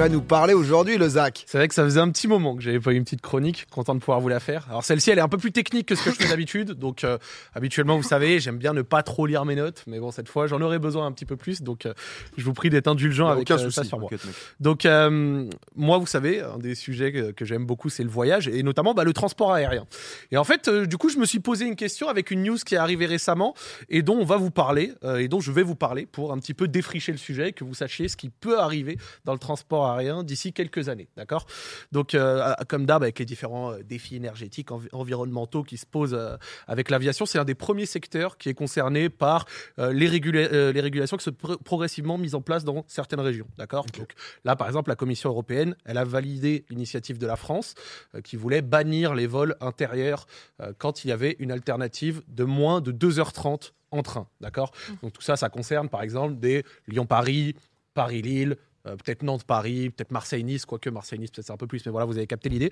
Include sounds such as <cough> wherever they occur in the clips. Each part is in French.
vas nous parler aujourd'hui, le Zach C'est vrai que ça faisait un petit moment que j'avais pas eu une petite chronique, content de pouvoir vous la faire. Alors celle-ci, elle est un peu plus technique que ce que je fais <laughs> d'habitude, donc euh, habituellement, vous savez, j'aime bien ne pas trop lire mes notes, mais bon, cette fois, j'en aurais besoin un petit peu plus, donc euh, je vous prie d'être indulgent avec Aucun euh, souci. ça sur moi. Donc moi, vous savez, un des sujets que, que j'aime beaucoup, c'est le voyage et notamment bah, le transport aérien. Et en fait, du coup, je me suis posé une question avec une news qui est arrivée récemment et dont on va vous parler et dont je vais vous parler pour un petit peu défricher le sujet et que vous sachiez ce qui peut arriver dans le transport aérien d'ici quelques années, d'accord? Donc, euh, comme d'hab, avec les différents euh, défis énergétiques, envi- environnementaux qui se posent euh, avec l'aviation, c'est un des premiers secteurs qui est concerné par euh, les, régula- euh, les régulations qui sont pro- progressivement mises en place dans certaines régions, d'accord? Donc là, par exemple, la Commission européenne, elle a validé l'initiative de la France euh, qui voulait bannir les vols intérieurs euh, quand il y avait une alternative de moins de 2h30 en train, d'accord? Donc tout ça, ça concerne par exemple des Lyon-Paris, Paris-Lille, euh, peut-être Nantes-Paris, peut-être Marseille-Nice, quoique Marseille-Nice, peut-être c'est un peu plus, mais voilà, vous avez capté l'idée.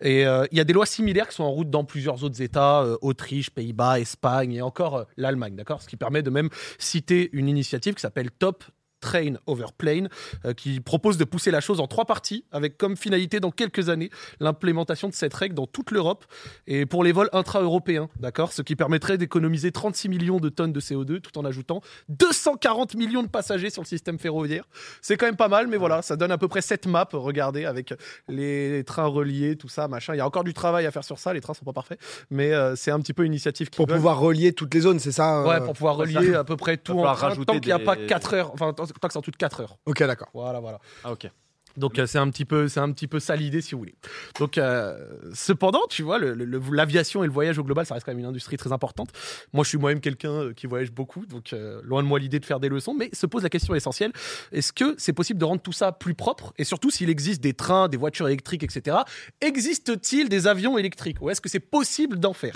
Et euh, il y a des lois similaires qui sont en route dans plusieurs autres États, euh, Autriche, Pays-Bas, Espagne et encore l'Allemagne, d'accord? Ce qui permet de même citer une initiative qui s'appelle Top Train Over Plane, euh, qui propose de pousser la chose en trois parties, avec comme finalité dans quelques années l'implémentation de cette règle dans toute l'Europe et pour les vols intra-européens, d'accord? Ce qui permettrait d'économiser 36 millions de tonnes de CO2 tout en ajoutant 240 millions de passagers sur le système ferroviaire. C'est quand même pas mal, mais voilà, ça donne à peu près cette map, regardez, avec les trains reliés, tout ça, machin. Il y a encore du travail à faire sur ça, les trains sont pas parfaits, mais euh, c'est un petit peu une initiative qui Pour pouvoir relier toutes les zones, c'est ça Ouais, euh pour pouvoir relier à peu près tout en train, tant qu'il n'y a des- pas 4 heures, enfin que c'est en tout de 4 heures. Ok, d'accord. Voilà, voilà. Ah, ok. Donc euh, c'est un petit peu, c'est un petit peu ça l'idée si vous voulez. Donc euh, cependant, tu vois, l'aviation et le voyage au global, ça reste quand même une industrie très importante. Moi, je suis moi-même quelqu'un euh, qui voyage beaucoup, donc euh, loin de moi l'idée de faire des leçons, mais se pose la question essentielle est-ce que c'est possible de rendre tout ça plus propre? Et surtout, s'il existe des trains, des voitures électriques, etc. Existe-t-il des avions électriques? Ou est-ce que c'est possible d'en faire?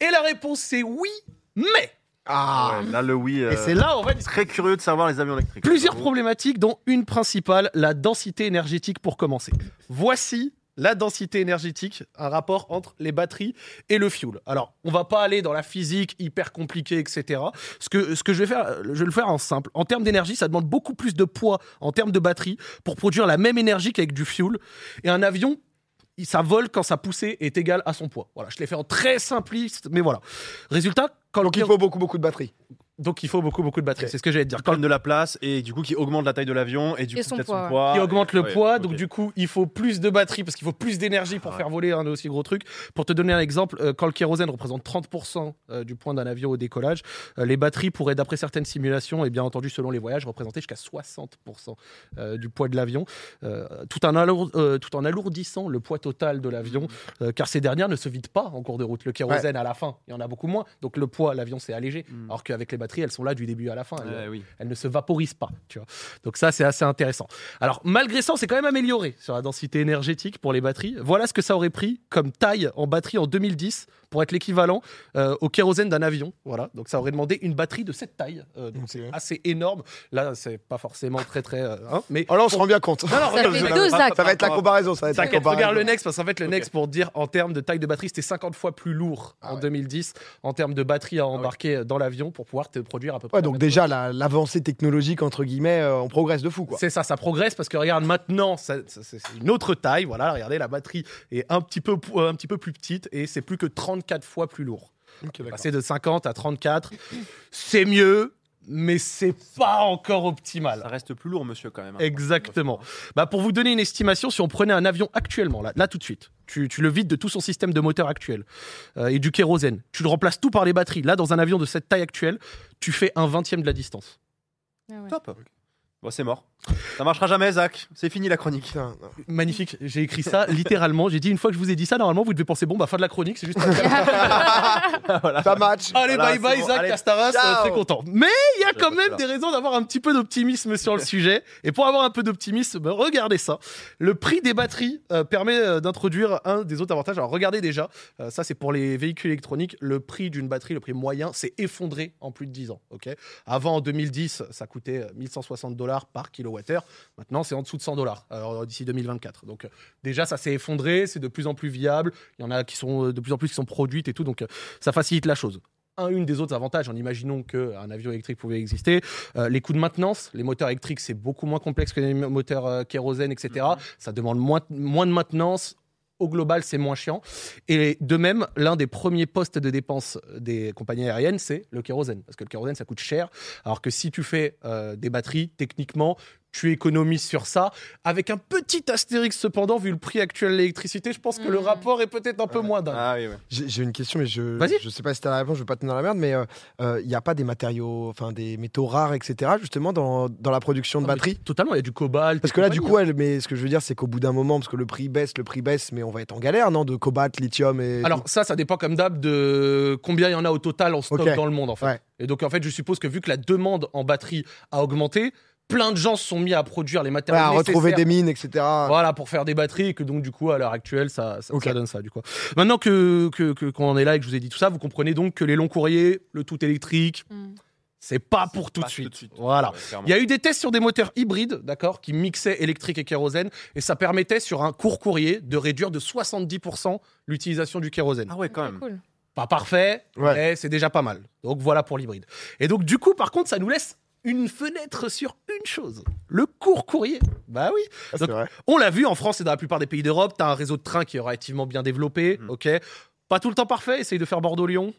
Et la réponse c'est oui, mais Ah Ouais, là, le oui. et euh, c'est là va discuter. Très curieux de savoir les avions électriques. Plusieurs problématiques, dont une principale, la densité énergétique pour commencer. Voici la densité énergétique, un rapport entre les batteries et le fuel. Alors, on va pas aller dans la physique hyper compliquée, etc. Ce que, ce que je vais faire, euh, je vais le faire en simple. En termes d'énergie, ça demande beaucoup plus de poids en termes de batterie pour produire la même énergie qu'avec du fuel. Et un avion, ça vole quand sa poussée est égale à son poids. Voilà, je l'ai fait en très simpliste, mais voilà. Résultat, quand Donc il faut beaucoup, beaucoup de batterie. Donc il faut beaucoup, beaucoup de batterie. C'est ce que j'allais te dire. Prennent de la place et du coup qui augmente la taille de l'avion et du Et coup son peut-être poids, son ouais. poids. qui augmente le Ouais, poids. Donc, du coup, il faut plus de batterie parce qu'il faut plus d'énergie pour Ah faire voler un aussi gros truc. Pour te donner un exemple, euh, quand le kérosène représente 30% euh, du poids d'un avion au décollage, euh, les batteries pourraient, d'après certaines simulations, et bien entendu selon les voyages, représenter jusqu'à 60% euh, du poids de l'avion, euh, tout, en alour- euh, tout en alourdissant le poids total de l'avion, euh, car ces dernières ne se vident pas en cours de route. Le kérosène, à la fin, il y en a beaucoup moins. Donc, le poids, l'avion s'est allégé. Mm. Alors qu'avec les batteries, elles sont là du début à la fin. Elles- oui. ne se vaporise pas. Tu vois. Donc ça, c'est assez intéressant. Alors, malgré ça, on s'est quand même amélioré sur la densité énergétique pour les batteries. Voilà ce que ça aurait pris comme taille en batterie en 2010 pour être l'équivalent euh, au kérosène d'un avion. Voilà. Donc ça aurait demandé une batterie de cette taille. Euh, donc c'est assez énorme. Là, c'est pas forcément très très... euh, hein, mais Oh là, on se rend bien compte. Non, non, Ça fait va être la comparaison. Ça va être la comparaison. regarde le Next, parce qu'en fait, le Next, pour dire en termes de taille de batterie, c'était 50 fois plus lourd Ah en ouais. 2010 en termes de batterie à embarquer dans l'avion pour pouvoir te produire à peu près. Ouais, donc déjà, la- l'avancée technologique, entre guillemets, euh, on progresse de fou, quoi. C'est ça, ça progresse parce que regarde maintenant, c'est une autre taille. Voilà, regardez, la batterie est un petit peu, un petit peu plus petite et c'est plus que 34 fois plus lourd. Ok, d'accord. Passer de 50 à 34, c'est mieux, mais c'est pas encore optimal. Ça reste plus lourd, monsieur, quand même. hein. Exactement. Bah, pour vous donner une estimation, si on prenait un avion actuellement, là, là tout de suite, tu, tu le vides de tout son système de moteur actuel euh, et du kérosène, tu le remplaces tout par les batteries. Là, dans un avion de cette taille actuelle, tu fais un vingtième de la distance. Ah ouais. Top. Bon, c'est mort. Ça marchera jamais, Zach. C'est fini la chronique. Putain. Magnifique, j'ai écrit ça littéralement. J'ai dit une fois que je vous ai dit ça, normalement vous devez penser bon bah fin de la chronique, c'est juste. <laughs> <laughs> Ça match. Allez Voilà, bye bye c'est bon, Zach allez, Castaras, ciao. euh, très content. Mais il y a quand même des raisons d'avoir un petit peu d'optimisme sur le <laughs> sujet. Et pour avoir un peu d'optimisme, bah, regardez ça. Le prix des batteries euh, permet euh, d'introduire un des autres avantages. Alors regardez déjà, euh, ça c'est pour les véhicules électroniques, le prix d'une batterie, le prix moyen, s'est effondré en plus de 10 ans. ok? Avant en 2010, ça coûtait euh, 1160 dollars par kilowattheure. Maintenant c'est en dessous de 100 dollars euh, d'ici 2024. Donc euh, déjà ça s'est effondré, c'est de plus en plus viable. Il y en a qui sont euh, de plus en plus qui sont produites et tout, donc ça facilite la chose. un, une des autres avantages, en imaginant qu'un avion électrique pouvait exister. Euh, les coûts de maintenance, les moteurs électriques, c'est beaucoup moins complexe que les moteurs euh, kérosène, etc. Ça demande moins, moins de maintenance. Au global, c'est moins chiant. Et de même, l'un des premiers postes de dépenses des compagnies aériennes, c'est le kérosène. Parce que le kérosène, ça coûte cher. Alors que si tu fais euh, des batteries, techniquement, tu économises sur ça. Avec un petit astérix cependant, vu le prix actuel de l'électricité, je pense que le Mhm. rapport est peut-être un peu moins dingue. Ah oui, ouais. J'ai une question, mais je je sais pas si t'as la réponse, je veux pas te tenir la merde, mais il n'y a pas des matériaux, enfin des métaux rares, etc. Justement dans, dans la production de Ah, batteries? Totalement, il y a du cobalt. Parce que là, du coup, elle, mais ce que je veux dire, c'est qu'au bout d'un moment, parce que le prix baisse, le prix baisse, mais on va être en galère, non De cobalt, lithium et. Alors ça, ça dépend comme d'hab de combien il y en a au total en stock dans le monde en fait. Ouais. Et donc en fait, je suppose que vu que la demande en batterie a augmenté, plein de gens se sont mis à produire les matériaux Ouais, à retrouver des mines, etc. Voilà, pour faire des batteries, et que donc du coup, à l'heure actuelle, ça, ça, Ok. ça donne ça, du coup. Maintenant que, que, que- qu'on en est là et que je vous ai dit tout ça, vous comprenez donc que les longs courriers, le tout électrique, Mm. c'est pas pour tout de suite. Voilà. Ouais. Il y a eu des tests sur des moteurs hybrides, d'accord, qui mixaient électrique et kérosène, et ça permettait sur un court courrier de réduire de 70% l'utilisation du kérosène. Ah ouais, quand même. cool. Pas parfait, Ouais. mais c'est déjà pas mal. Donc voilà pour l'hybride. Et donc du coup, par contre, ça nous laisse une fenêtre sur une chose. Le court courrier. Bah oui. Ah, c'est Donc, vrai. On l'a vu en France et dans la plupart des pays d'Europe, tu as un réseau de trains qui est relativement bien développé, Mhm. ok Pas tout le temps parfait, essaye de faire Bordeaux-Lyon.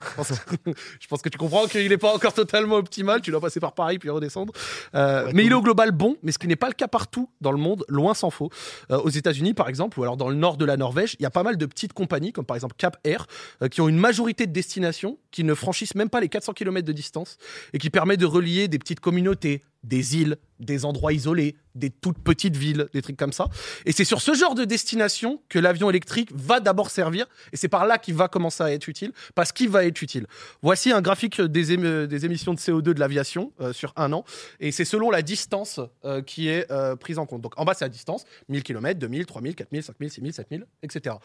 Je pense, <laughs> je pense que tu comprends qu'il n'est pas encore totalement optimal, tu dois passer par Paris puis redescendre. Euh, Ouais, mais il est au global bon, mais ce qui n'est pas le cas partout dans le monde, loin s'en faut. Euh, aux États-Unis par exemple, ou alors dans le nord de la Norvège, il y a pas mal de petites compagnies, comme par exemple Cap Air, euh, qui ont une majorité de destinations qui ne franchissent même pas les 400 km de distance et qui permet de relier des petites communautés, des îles, des endroits isolés, des toutes petites villes, des trucs comme ça. Et c'est sur ce genre de destination que l'avion électrique va d'abord servir, et c'est par là qu'il va commencer à être utile, parce qu'il va être utile. Voici un graphique des, ém- des émissions de CO2 de l'aviation euh, sur un an, et c'est selon la distance euh, qui est euh, prise en compte. Donc en bas, c'est la distance, 1000 km, 2000, 3000, 4000, 5000, 6000, 7000, etc.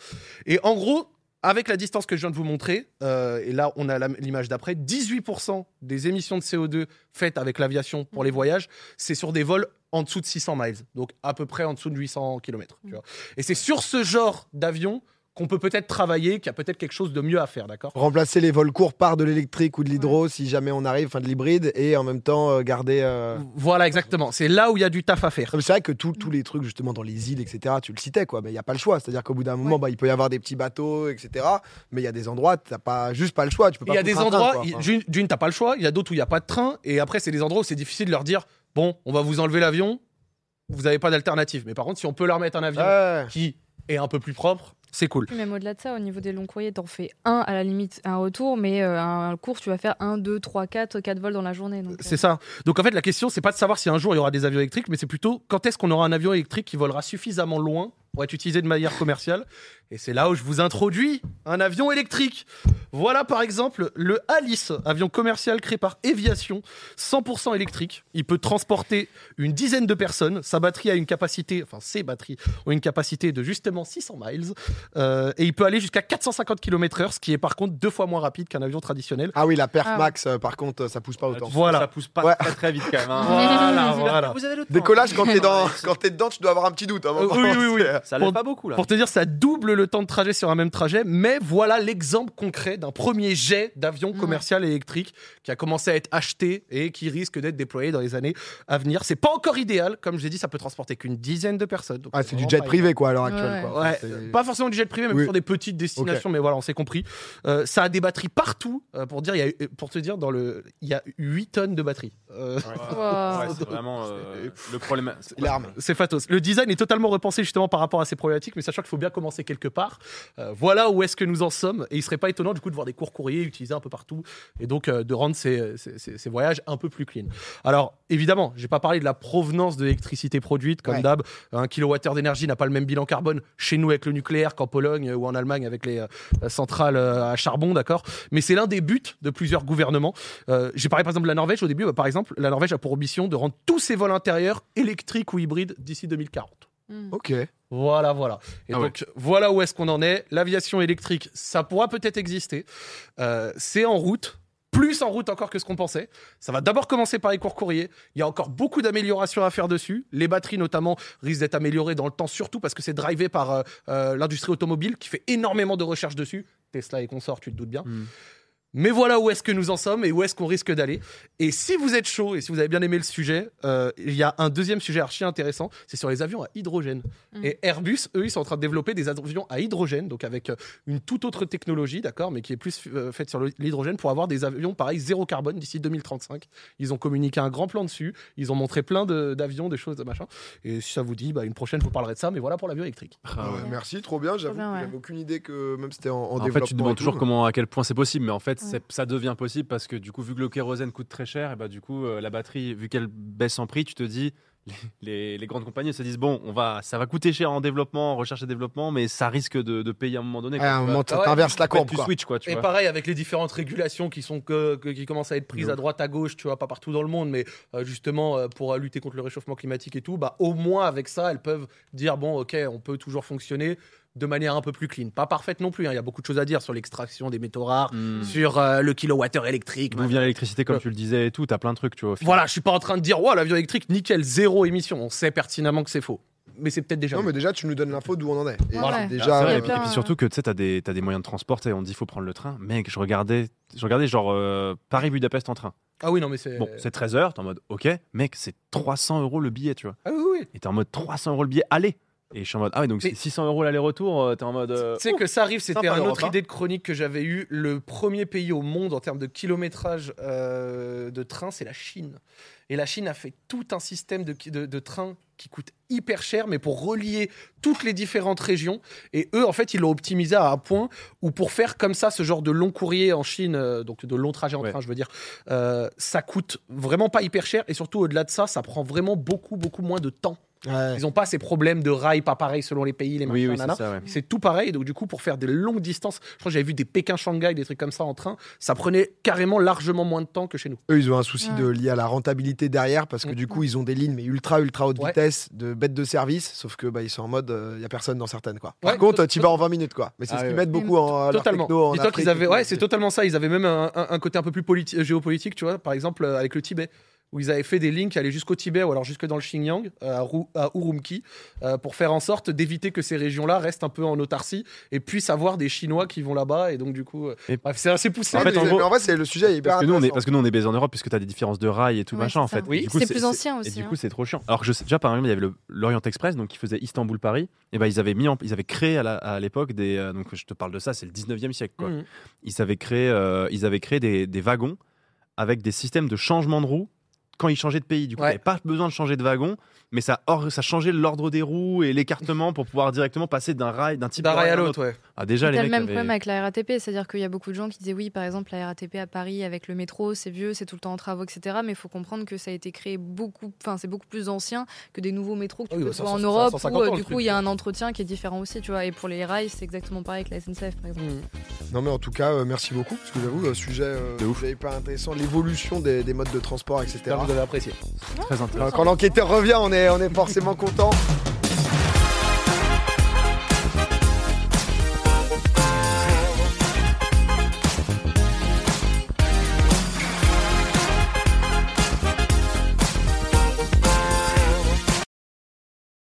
Et en gros, avec la distance que je viens de vous montrer, euh, et là on a l'image d'après, 18% des émissions de CO2 faites avec l'aviation pour les voyages, c'est sur des vols en dessous de 600 miles, donc à peu près en dessous de 800 km. Et c'est sur ce genre d'avion qu'on peut peut-être travailler, qu'il y a peut-être quelque chose de mieux à faire, d'accord? Remplacer les vols courts par de l'électrique ou de l'hydro si jamais on arrive, enfin de l'hybride, et en même temps euh, garder. euh, Voilà, exactement. C'est là où il y a du taf à faire. C'est vrai que tous les trucs justement dans les îles, etc., tu le citais, quoi, mais il n'y a pas le choix. C'est-à-dire qu'au bout d'un moment, Ouais. bah, il peut y avoir des petits bateaux, etc., mais il y a des endroits, tu n'as pas, juste pas le choix. Tu peux pas Il y a des endroits, Enfin, d'une, t'as pas le choix, il y a d'autres où il n'y a pas de train, et après, c'est des endroits où c'est difficile de leur dire bon, on va vous enlever l'avion, vous n'avez pas d'alternative. Mais par contre, si on peut leur mettre un avion ouais. qui est un peu plus propre, c'est cool. Même au-delà de ça, au niveau des longs courriers, t'en fais un à la limite, un retour, mais euh, un cours, tu vas faire un, deux, trois, quatre, quatre vols dans la journée. euh, C'est ça. Donc en fait, la question, c'est pas de savoir si un jour il y aura des avions électriques, mais c'est plutôt quand est-ce qu'on aura un avion électrique qui volera suffisamment loin pour être utilisé de manière commerciale. Et c'est là où je vous introduis un avion électrique. Voilà par exemple le Alice, avion commercial créé par Eviation, 100% électrique. Il peut transporter une dizaine de personnes. Sa batterie a une capacité, enfin ses batteries ont une capacité de justement 600 miles. Euh, et il peut aller jusqu'à 450 km/h, ce qui est par contre deux fois moins rapide qu'un avion traditionnel. Ah oui, la perf Ah. max, euh, par contre, ça pousse pas autant. Voilà. Ça pousse pas Ouais. très très vite quand même. hein. <laughs> Voilà, Vous voilà. Vous avez le temps. Décollage, quand t'es <laughs> dans, quand t'es dedans, tu dois avoir un petit doute. à un Euh, moment. oui, oui, oui. Ça lève Pour- pas beaucoup là. Pour te dire, ça double le temps de trajet sur un même trajet, mais voilà l'exemple concret d'un premier jet d'avion Ouais. commercial électrique qui a commencé à être acheté et qui risque d'être déployé dans les années à venir. C'est pas encore idéal, comme je l'ai dit, ça peut transporter qu'une dizaine de personnes. donc Ah, c'est du jet privé, quoi, à l'heure Ouais, actuelle. ouais. quoi. Pas forcément du jet privé, même Oui. sur des petites destinations, mais voilà, on s'est compris. Euh, ça a des batteries partout. euh, pour dire, y a, pour te dire, dans le, il y a 8 tonnes de batteries. Euh, <laughs> Wow. Ouais, c'est vraiment euh, le problème. c'est- L'arme. C'est fatos. Le design est totalement repensé justement par rapport à ces problématiques, mais sachant qu'il faut bien commencer quelque part. Euh, voilà où est-ce que nous en sommes. Et il serait pas étonnant du coup de voir des courts courriers utilisés un peu partout et donc euh, de rendre ces, ces- ces- ces voyages un peu plus clean. Alors évidemment, j'ai pas parlé de la provenance de l'électricité produite, comme Ouais. d'hab. Un kilowattheure d'énergie n'a pas le même bilan carbone chez nous avec le nucléaire qu'en Pologne ou en Allemagne avec les euh, centrales à charbon, d'accord. Mais c'est l'un des buts de plusieurs gouvernements. Euh, j'ai parlé par exemple de la Norvège au début. Bah, par exemple, la Norvège a pour ambition de rendre tous ses vols intérieurs électriques ou hybrides d'ici 2040. Mm. Ok. Voilà, voilà. Et Ah ouais. donc, voilà où est-ce qu'on en est. L'aviation électrique, ça pourra peut-être exister. Euh, c'est en route. Plus en route encore que ce qu'on pensait. Ça va d'abord commencer par les courts courriers. Il y a encore beaucoup d'améliorations à faire dessus. Les batteries, notamment, risquent d'être améliorées dans le temps, surtout parce que c'est drivé par euh, euh, l'industrie automobile qui fait énormément de recherches dessus. Tesla et consorts, tu te doutes bien. Mm. Mais voilà où est-ce que nous en sommes et où est-ce qu'on risque d'aller. Et si vous êtes chaud et si vous avez bien aimé le sujet, euh, il y a un deuxième sujet archi intéressant, c'est sur les avions à hydrogène. Mm. Et Airbus, eux, ils sont en train de développer des avions à hydrogène, donc avec euh, une toute autre technologie, d'accord, mais qui est plus euh, faite sur l'hydrogène pour avoir des avions pareil zéro carbone d'ici 2035. Ils ont communiqué un grand plan dessus, ils ont montré plein de- d'avions, des choses, de machin. Et si ça vous dit, bah, une prochaine, je vous parlerai de ça, mais voilà pour l'avion électrique. Ah ouais. Merci, trop bien. Ouais. j'avais aucune idée que même c'était en, en En fait, développement. tu te demandes toujours comment, à quel point c'est possible, mais en fait, Ouais. ça devient possible parce que du coup, vu que le kérosène coûte très cher, et bah du coup, euh, la batterie, vu qu'elle baisse en prix, tu te dis, <laughs> les, les- les grandes compagnies se disent bon, on va, ça va coûter cher en développement, en recherche et développement, mais ça risque de, de payer à un moment donné. À un quoi. moment, Tu t'inverses la courbe. tu quoi. tu Et vois. pareil avec les différentes régulations qui sont que, que- qui commencent à être prises De à droite à gauche, tu vois, pas partout dans le monde, mais euh, justement euh, pour lutter contre le réchauffement climatique et tout, bah au moins avec ça, elles peuvent dire bon, ok, on peut toujours fonctionner de manière un peu plus clean, pas parfaite non plus. hein, Il y a beaucoup de choses à dire sur l'extraction des métaux rares, Hmm. sur euh, le kilowattheure électrique. D'où vient l'électricité, comme Ouais. tu le disais et tout, t'as plein de trucs, tu vois. Voilà, je suis pas en train de dire ouais, l'avion électrique nickel, zéro émission. On sait pertinemment que c'est faux, mais c'est peut-être déjà. Non, mais déjà, tu nous donnes l'info d'où on en est. Et Voilà. Ah, déjà. vrai, a et, puis, plein, et puis euh, surtout que tu sais, t'as des, t'as des moyens de transport, on dit faut prendre le train. Mec, je regardais, je regardais genre euh, Paris-Budapest en train. Ah oui, non, mais c'est. Bon, c'est 13 heures, t'es en mode ok, mec, c'est 300 euros le billet, tu vois. Ah oui, oui. Et t'es en mode 300 euros le billet, allez Et je suis en mode ah oui, donc Mais- c'est 600 euros l'aller-retour, euh, t'es en mode. euh, Tu sais que ça arrive, c'était une autre idée de chronique que j'avais eue. Le premier pays au monde en termes de kilométrage euh, de train, c'est la Chine. Et la Chine a fait tout un système de, de, de trains qui coûte hyper cher, mais pour relier toutes les différentes régions. Et eux, en fait, ils l'ont optimisé à un point où pour faire comme ça, ce genre de long courrier en Chine, euh, donc de long trajet en Ouais. train, je veux dire, euh, ça coûte vraiment pas hyper cher. Et surtout, au-delà de ça, ça prend vraiment beaucoup, beaucoup moins de temps. Ouais. Ils n'ont pas ces problèmes de rails pas pareils selon les pays, les machins, Oui, oui, c'est ça, ouais. C'est tout pareil. Donc, du coup, pour faire des longues distances, je crois que j'avais vu des Pékin-Shanghai, des trucs comme ça en train, ça prenait carrément largement moins de temps que chez nous. Eux, ils ont un souci Ouais. de lié à la rentabilité derrière parce que Mm. du coup, ils ont des lignes mais ultra ultra haute Ouais. vitesse de bêtes de service, sauf que bah, ils sont en mode il y a personne dans certaines quoi. Par Ouais, contre, tu vas en 20 minutes quoi. Mais c'est Ah ce qu'ils mettent beaucoup en Totalement. techno en Dis-toi Afrique qu'ils avaient, ouais, c'est totalement ça. Ils avaient même un, un- un côté un peu plus politi- euh, géopolitique, tu vois. Par exemple, euh, avec le Tibet, où ils avaient fait des lignes qui allaient jusqu'au Tibet ou alors jusque dans le Xinjiang, euh, à, Ru- à Urumqi, euh, pour faire en sorte d'éviter que ces régions-là restent un peu en autarcie et puissent avoir des Chinois qui vont là-bas. Et donc, du coup, euh, Et- c'est assez poussé. En fait, en gros- mais en vrai, c'est le sujet est hyper Parce que, nous, on est, intéressant. parce que nous, on est baisé en Europe, puisque tu as des différences de rails et tout Ouais, machin, en fait. Oui. Et du C'est plus ancien Et aussi. du hein. coup, c'est trop chiant. Alors que je sais, déjà, par exemple, il y avait le- l'Orient Express, donc qui faisait Istanbul-Paris. Et ben, ils avaient mis, en- ils avaient créé à l'époque des. euh, donc, je te parle de ça, c'est le 19e siècle, quoi. Mhm. Ils avaient créé, euh, ils avaient créé des, des wagons avec des systèmes de changement de roues quand ils changeaient de pays. Du coup, Ouais. il n'y avait pas besoin de changer de wagon, mais ça, or- ça changeait l'ordre des roues et l'écartement pour pouvoir directement passer d'un rail, d'un type D'un de rail à l'autre, autre. ouais. Ah, déjà, les le même avaient- problème avec la RATP, c'est-à-dire qu'il y a beaucoup de gens qui disaient oui, par exemple, la RATP à Paris avec le métro, c'est vieux, c'est tout le temps en travaux, etc. Mais il faut comprendre que ça a été créé beaucoup, enfin, c'est beaucoup plus ancien que des nouveaux métros que tu oui, peux bah, en Europe, 150 où euh, ans, du coup il y a un entretien qui est différent aussi, tu vois. Et pour les rails, c'est exactement pareil avec la SNCF, par exemple. Non mais en tout cas, euh, merci beaucoup parce que j'avoue, euh, sujet, euh, hyper intéressant, l'évolution des, des modes de transport, etc. Vous avez apprécié. Très intéressant. Quand, quand l'enquêteur revient, on est, on est forcément content.